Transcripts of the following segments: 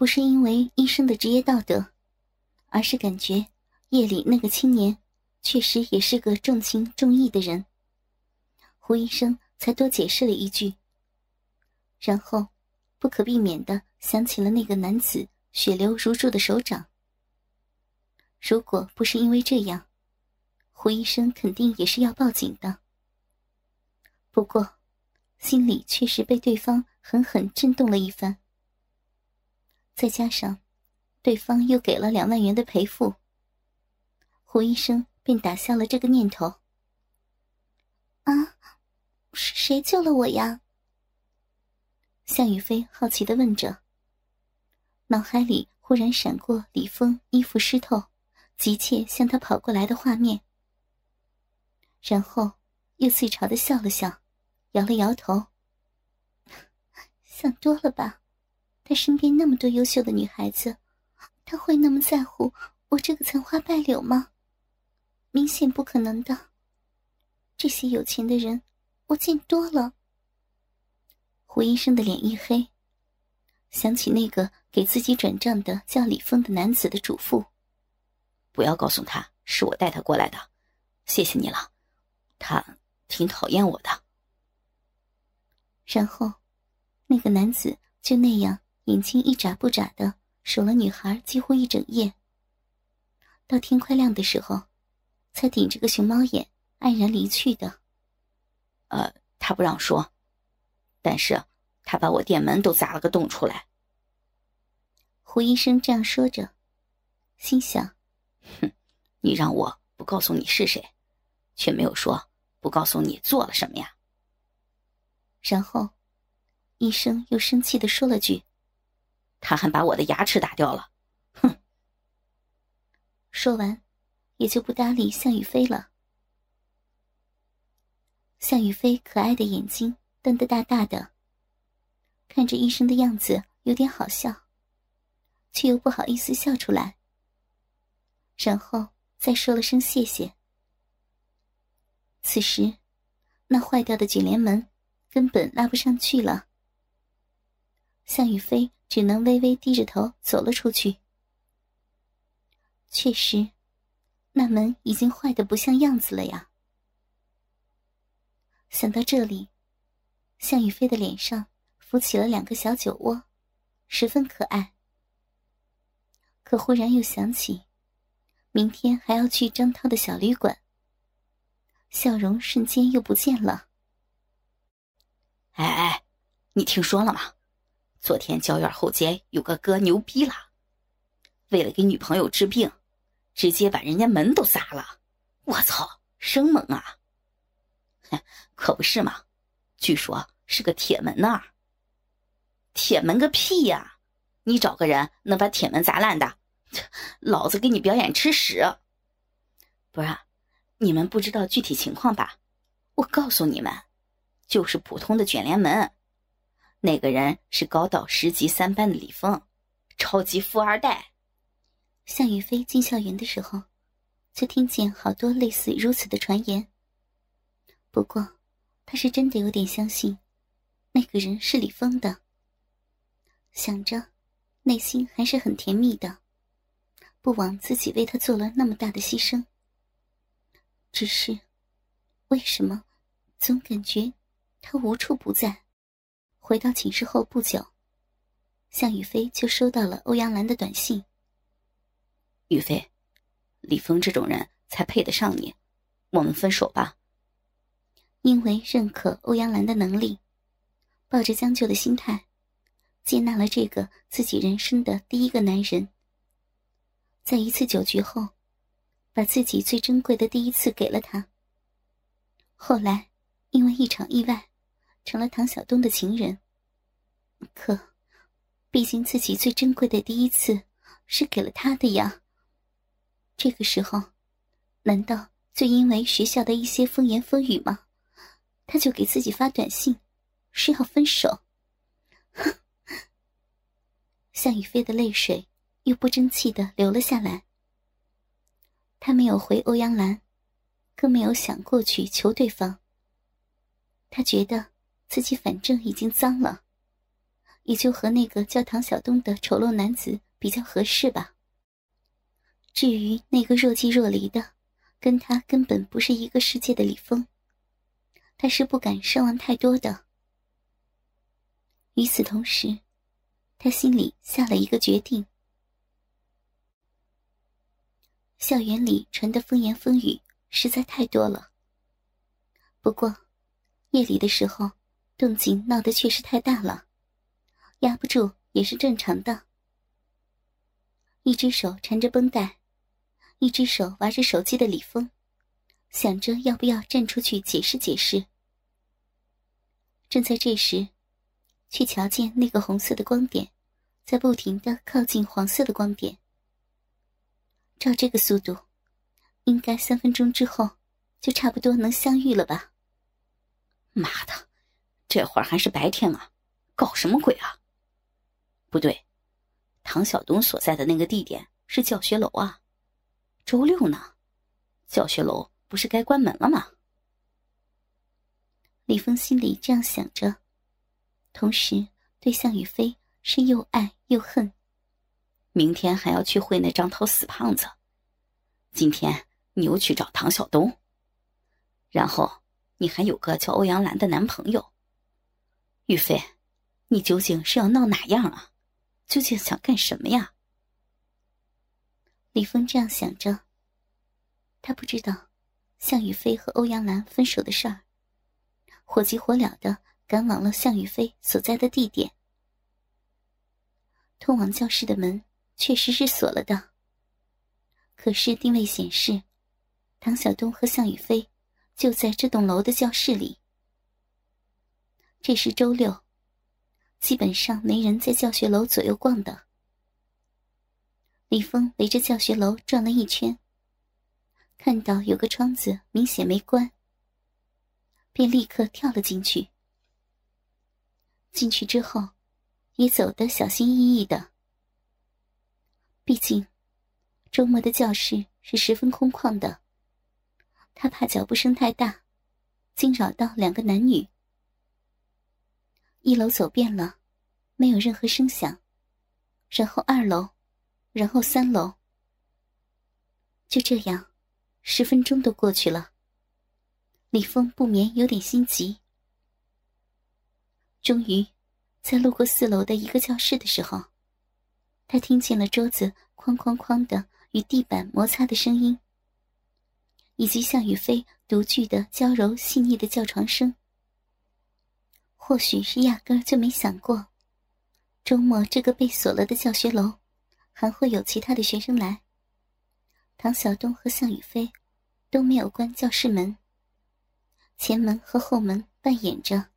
不是因为医生的职业道德，而是感觉夜里那个青年确实也是个重情重义的人。胡医生才多解释了一句，然后不可避免的想起了那个男子血流如注的手掌。如果不是因为这样，胡医生肯定也是要报警的。不过，心里却是被对方狠狠震动了一番。再加上，对方又给了两万元的赔付，胡医生便打消了这个念头。啊，是谁救了我呀？向宇飞好奇的问着，脑海里忽然闪过李峰衣服湿透，急切向他跑过来的画面，然后又自嘲的笑了笑，摇了摇头，想多了吧。他身边那么多优秀的女孩子，他会那么在乎我这个残花败柳吗？明显不可能的。这些有钱的人，我见多了。胡医生的脸一黑，想起那个给自己转账的叫李峰的男子的嘱咐：“不要告诉他是我带他过来的，谢谢你了。他挺讨厌我的。”然后，那个男子就那样。眼睛一眨不眨的守了女孩几乎一整夜，到天快亮的时候，才顶着个熊猫眼黯然离去的。呃，他不让说，但是他把我店门都砸了个洞出来。胡医生这样说着，心想：哼，你让我不告诉你是谁，却没有说不告诉你做了什么呀。然后，医生又生气的说了句。他还把我的牙齿打掉了，哼！说完，也就不搭理向宇飞了。向宇飞可爱的眼睛瞪得大大的，看着医生的样子有点好笑，却又不好意思笑出来。然后再说了声谢谢。此时，那坏掉的卷帘门根本拉不上去了。向宇飞。只能微微低着头走了出去。确实，那门已经坏的不像样子了呀。想到这里，向宇飞的脸上浮起了两个小酒窝，十分可爱。可忽然又想起，明天还要去张涛的小旅馆，笑容瞬间又不见了。哎哎，你听说了吗？昨天郊院后街有个哥牛逼了，为了给女朋友治病，直接把人家门都砸了。我操，生猛啊！可不是嘛，据说是个铁门呢。铁门个屁呀！你找个人能把铁门砸烂的，老子给你表演吃屎！不是，你们不知道具体情况吧？我告诉你们，就是普通的卷帘门。那个人是高到十级三班的李峰，超级富二代。向宇飞进校园的时候，就听见好多类似如此的传言。不过，他是真的有点相信，那个人是李峰的。想着，内心还是很甜蜜的，不枉自己为他做了那么大的牺牲。只是，为什么总感觉他无处不在？回到寝室后不久，向宇飞就收到了欧阳兰的短信。宇飞，李峰这种人才配得上你，我们分手吧。因为认可欧阳兰的能力，抱着将就的心态，接纳了这个自己人生的第一个男人。在一次酒局后，把自己最珍贵的第一次给了他。后来，因为一场意外。成了唐晓东的情人。可，毕竟自己最珍贵的第一次是给了他的呀。这个时候，难道就因为学校的一些风言风语吗？他就给自己发短信，说要分手。向宇飞的泪水又不争气的流了下来。他没有回欧阳兰，更没有想过去求对方。他觉得。自己反正已经脏了，也就和那个叫唐小东的丑陋男子比较合适吧。至于那个若即若离的，跟他根本不是一个世界的李峰，他是不敢奢望太多的。与此同时，他心里下了一个决定。校园里传的风言风语实在太多了。不过，夜里的时候，动静闹得确实太大了，压不住也是正常的。一只手缠着绷带，一只手玩着手机的李峰，想着要不要站出去解释解释。正在这时，却瞧见那个红色的光点，在不停的靠近黄色的光点。照这个速度，应该三分钟之后就差不多能相遇了吧？妈的，这会儿还是白天啊，搞什么鬼啊？不对，唐小东所在的那个地点是教学楼啊，周六呢，教学楼不是该关门了吗？李峰心里这样想着，同时对向宇飞是又爱又恨。明天还要去会那张涛死胖子，今天你又去找唐小东，然后你还有个叫欧阳兰的男朋友。玉飞，你究竟是要闹哪样啊？究竟想干什么呀？李峰这样想着，他不知道向宇飞和欧阳兰分手的事儿，火急火燎的赶往了向宇飞所在的地点，通往教室的门。确实是锁了的。可是定位显示，唐小东和向宇飞就在这栋楼的教室里。这是周六，基本上没人在教学楼左右逛的。李峰围着教学楼转了一圈，看到有个窗子明显没关，便立刻跳了进去。进去之后，也走得小心翼翼的。毕竟，周末的教室是十分空旷的。他怕脚步声太大，惊扰到两个男女。一楼走遍了，没有任何声响。然后二楼，然后三楼。就这样，十分钟都过去了。李峰不免有点心急。终于，在路过四楼的一个教室的时候。他听见了桌子哐哐哐的与地板摩擦的声音，以及向宇飞独具的娇柔细腻的叫床声。或许是压根儿就没想过，周末这个被锁了的教学楼还会有其他的学生来。唐小东和向宇飞都没有关教室门，前门和后门半掩着，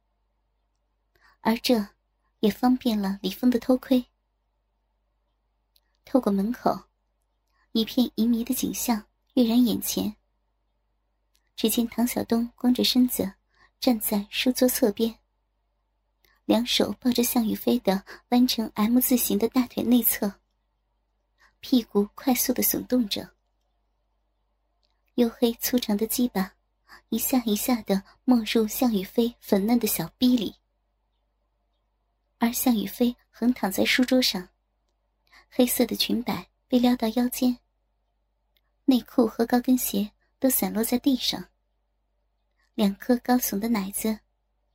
而这也方便了李峰的偷窥。透过门口，一片旖旎的景象跃然眼前。只见唐小东光着身子站在书桌侧边，两手抱着向宇飞的弯成 M 字形的大腿内侧，屁股快速的耸动着，黝黑粗长的鸡巴一下一下的没入向宇飞粉嫩的小逼里，而向宇飞横躺在书桌上。黑色的裙摆被撩到腰间，内裤和高跟鞋都散落在地上。两颗高耸的奶子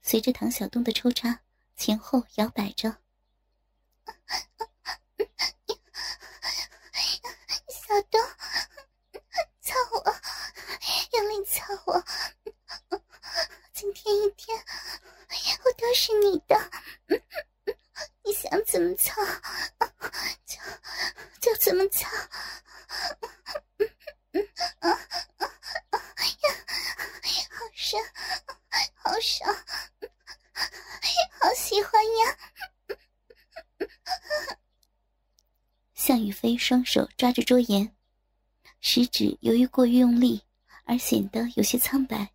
随着唐晓东的抽插前后摇摆着。小东，操我，用力操我！今天一天，我都是你的，你想怎么操？就这么操，好深，好爽，好喜欢呀！向宇飞双手抓着桌沿，食指由于过于用力而显得有些苍白，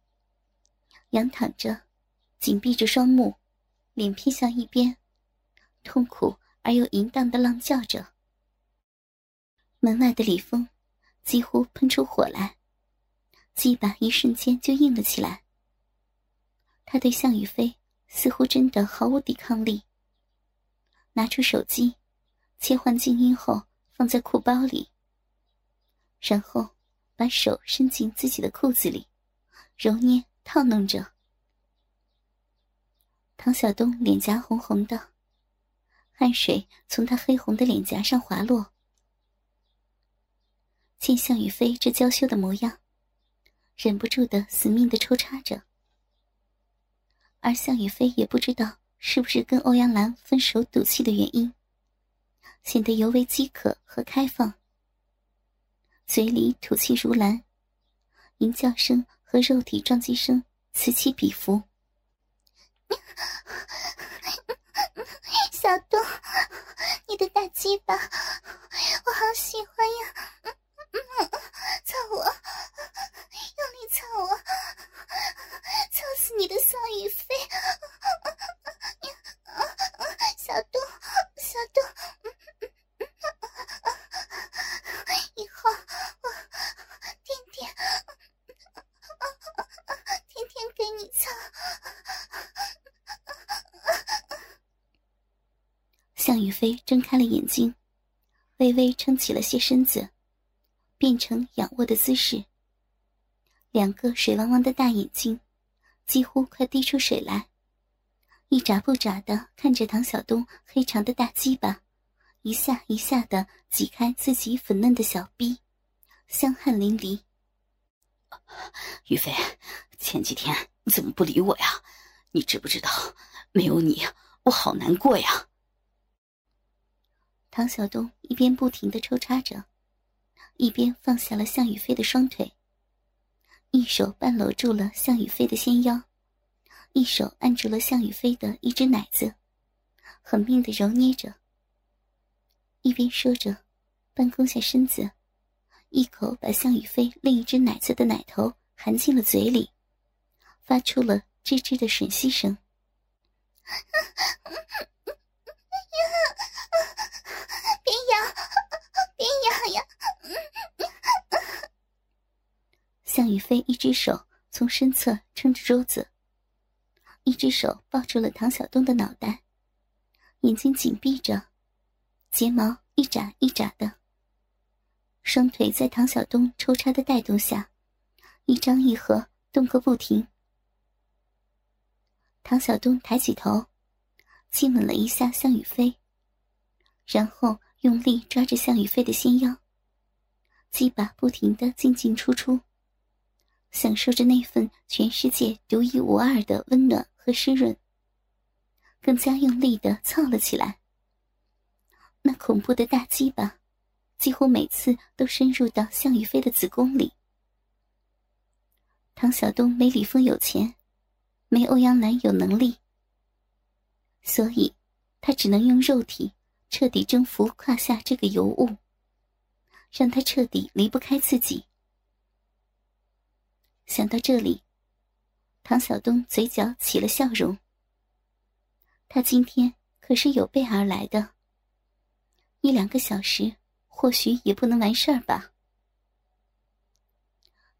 仰躺着，紧闭着双目，脸偏向一边，痛苦而又淫荡的浪叫着。门外的李峰几乎喷出火来，鸡巴一瞬间就硬了起来。他对向宇飞似乎真的毫无抵抗力，拿出手机，切换静音后放在裤包里，然后把手伸进自己的裤子里，揉捏套弄着。唐小东脸颊红红的，汗水从他黑红的脸颊上滑落。见向宇飞这娇羞的模样，忍不住的死命的抽插着。而向宇飞也不知道是不是跟欧阳兰分手赌气的原因，显得尤为饥渴和开放，嘴里吐气如兰，吟叫声和肉体撞击声此起彼伏。小东，你的大鸡巴，我好喜欢呀！操我，用力操我，操死你的向雨飞！小东，小东，以后我天天天天给你操。飞睁开了眼睛，微微撑起了些身子。变成仰卧的姿势，两个水汪汪的大眼睛几乎快滴出水来，一眨不眨的看着唐小东黑长的大鸡巴，一下一下的挤开自己粉嫩的小逼，香汗淋漓。于飞，前几天你怎么不理我呀？你知不知道，没有你，我好难过呀。唐小东一边不停的抽插着。一边放下了向雨飞的双腿，一手半搂住了向雨飞的纤腰，一手按住了向雨飞的一只奶子，狠命的揉捏着。一边说着，半弓下身子，一口把向雨飞另一只奶子的奶头含进了嘴里，发出了吱吱的吮吸声。向雨飞一只手从身侧撑着桌子，一只手抱住了唐小东的脑袋，眼睛紧闭着，睫毛一眨一眨的。双腿在唐小东抽插的带动下，一张一合，动个不停。唐小东抬起头，亲吻了一下向雨飞，然后用力抓着向雨飞的纤腰，鸡巴不停的进进出出。享受着那份全世界独一无二的温暖和湿润，更加用力的操了起来。那恐怖的大鸡巴，几乎每次都深入到向雨飞的子宫里。唐小东没李峰有钱，没欧阳兰有能力，所以他只能用肉体彻底征服胯下这个尤物，让他彻底离不开自己。想到这里，唐小东嘴角起了笑容。他今天可是有备而来的，一两个小时或许也不能完事儿吧。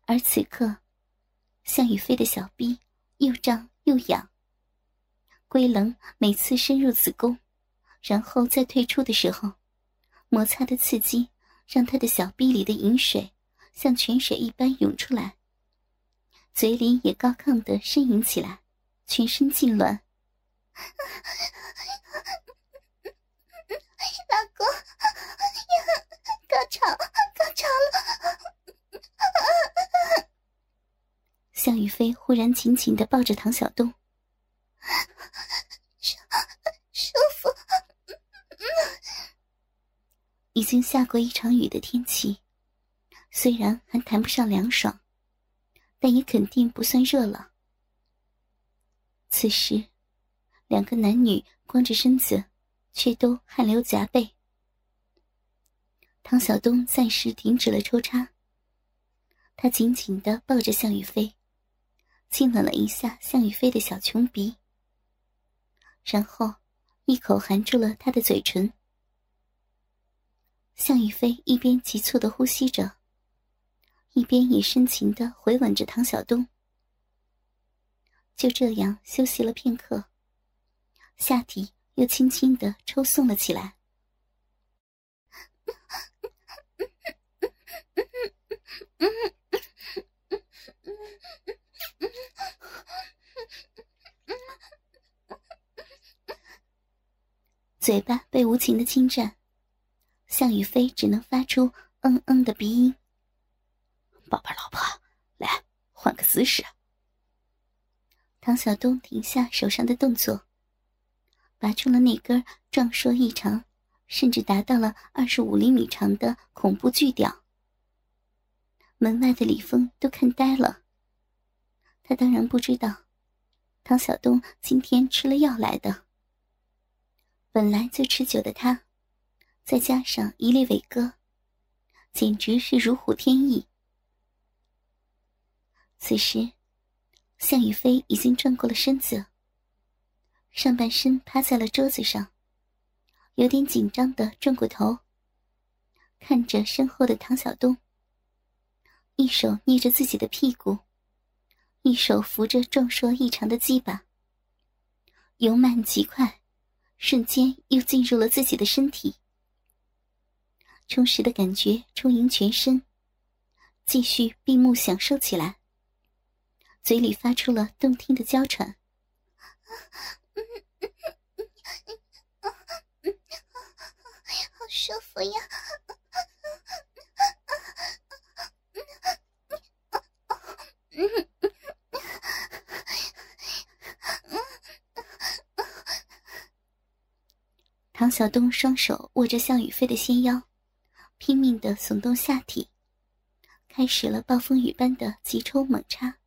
而此刻，向雨飞的小臂又胀又痒，龟棱每次深入子宫，然后再退出的时候，摩擦的刺激让他的小臂里的饮水像泉水一般涌出来。嘴里也高亢的呻吟起来，全身痉挛。老公，高潮，高潮了！向雨飞忽然紧紧的抱着唐小东，舒舒服。已经下过一场雨的天气，虽然还谈不上凉爽。但也肯定不算热了。此时，两个男女光着身子，却都汗流浃背。唐小东暂时停止了抽插，他紧紧的抱着向雨飞，亲吻了一下向雨飞的小穷鼻，然后一口含住了他的嘴唇。向雨飞一边急促的呼吸着。一边也深情的回吻着唐小东，就这样休息了片刻，下体又轻轻的抽送了起来。嘴巴被无情的侵占，向雨飞只能发出嗯嗯的鼻音。宝贝老婆，来换个姿势。唐小东停下手上的动作，拔出了那根壮硕异常，甚至达到了二十五厘米长的恐怖巨屌。门外的李峰都看呆了。他当然不知道，唐小东今天吃了药来的。本来就持久的他，再加上一粒伟哥，简直是如虎添翼。此时，向宇飞已经转过了身子，上半身趴在了桌子上，有点紧张的转过头，看着身后的唐小东，一手捏着自己的屁股，一手扶着壮硕异常的鸡巴，由慢极快。瞬间又进入了自己的身体，充实的感觉充盈全身，继续闭目享受起来，嘴里发出了动听的娇喘，好舒服呀！唐小东双手握着向雨飞的纤腰，拼命的耸动下体，开始了暴风雨般的急抽猛插。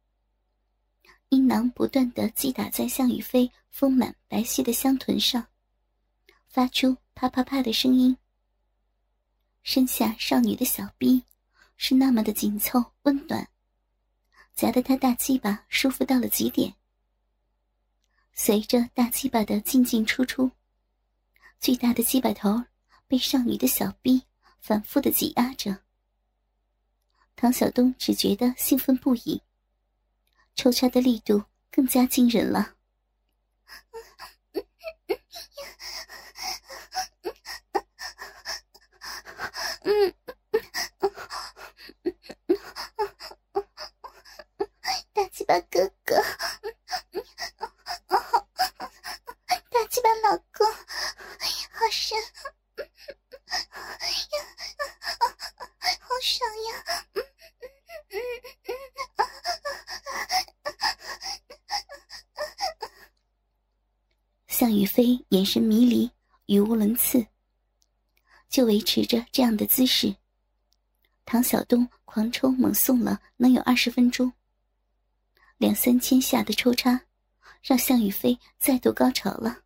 阴囊不断的击打在向雨飞丰满白皙的香臀上，发出啪啪啪的声音。身下少女的小臂是那么的紧凑温暖，夹得他大鸡巴舒服到了极点。随着大鸡巴的进进出出。巨大的鸡巴头被少女的小臂反复的挤压着，唐晓东只觉得兴奋不已，抽插的力度更加惊人了。大鸡巴哥哥。向宇飞眼神迷离，语无伦次。就维持着这样的姿势，唐晓东狂抽猛送了能有二十分钟。两三千下的抽插，让向宇飞再度高潮了。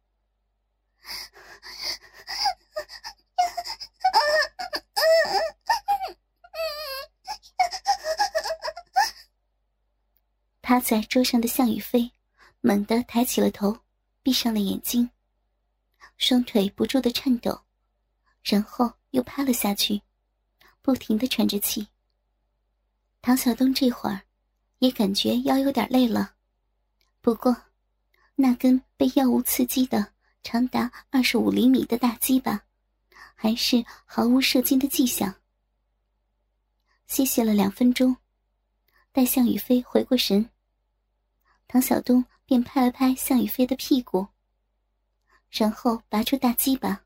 趴在桌上的向宇飞猛地抬起了头。闭上了眼睛，双腿不住的颤抖，然后又趴了下去，不停的喘着气。唐小东这会儿也感觉腰有点累了，不过那根被药物刺激的长达二十五厘米的大鸡巴，还是毫无射精的迹象。歇息了两分钟，待向宇飞回过神，唐小东。便拍了拍向宇飞的屁股，然后拔出大鸡巴，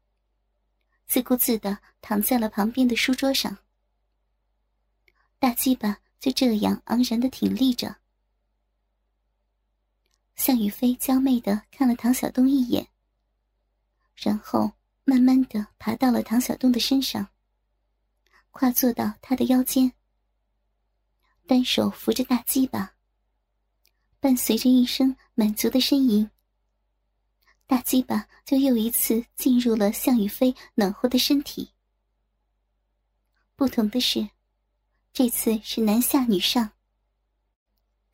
自顾自的躺在了旁边的书桌上。大鸡巴就这样昂然的挺立着。向宇飞娇媚的看了唐小东一眼，然后慢慢的爬到了唐小东的身上，跨坐到他的腰间，单手扶着大鸡巴。伴随着一声满足的呻吟，大鸡巴就又一次进入了向宇飞暖和的身体。不同的是，这次是男下女上。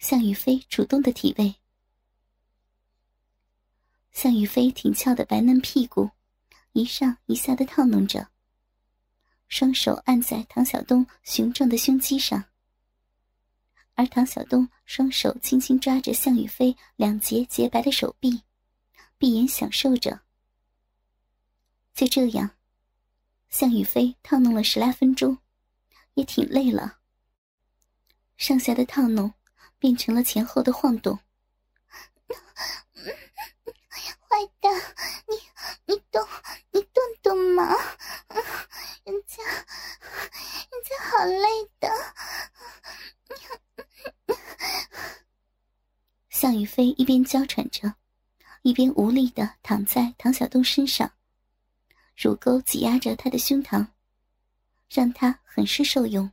向宇飞主动的体位，向宇飞挺翘的白嫩屁股一上一下的套弄着，双手按在唐小东雄壮的胸肌上。而唐小东双手轻轻抓着向宇飞两截洁白的手臂，闭眼享受着。就这样，向雨飞套弄了十来分钟，也挺累了。上下的套弄变成了前后的晃动。坏蛋，你你动你动动嘛！人家人家好累的。向雨飞一边娇喘着，一边无力的躺在唐小东身上，乳沟挤压着他的胸膛，让他很是受用。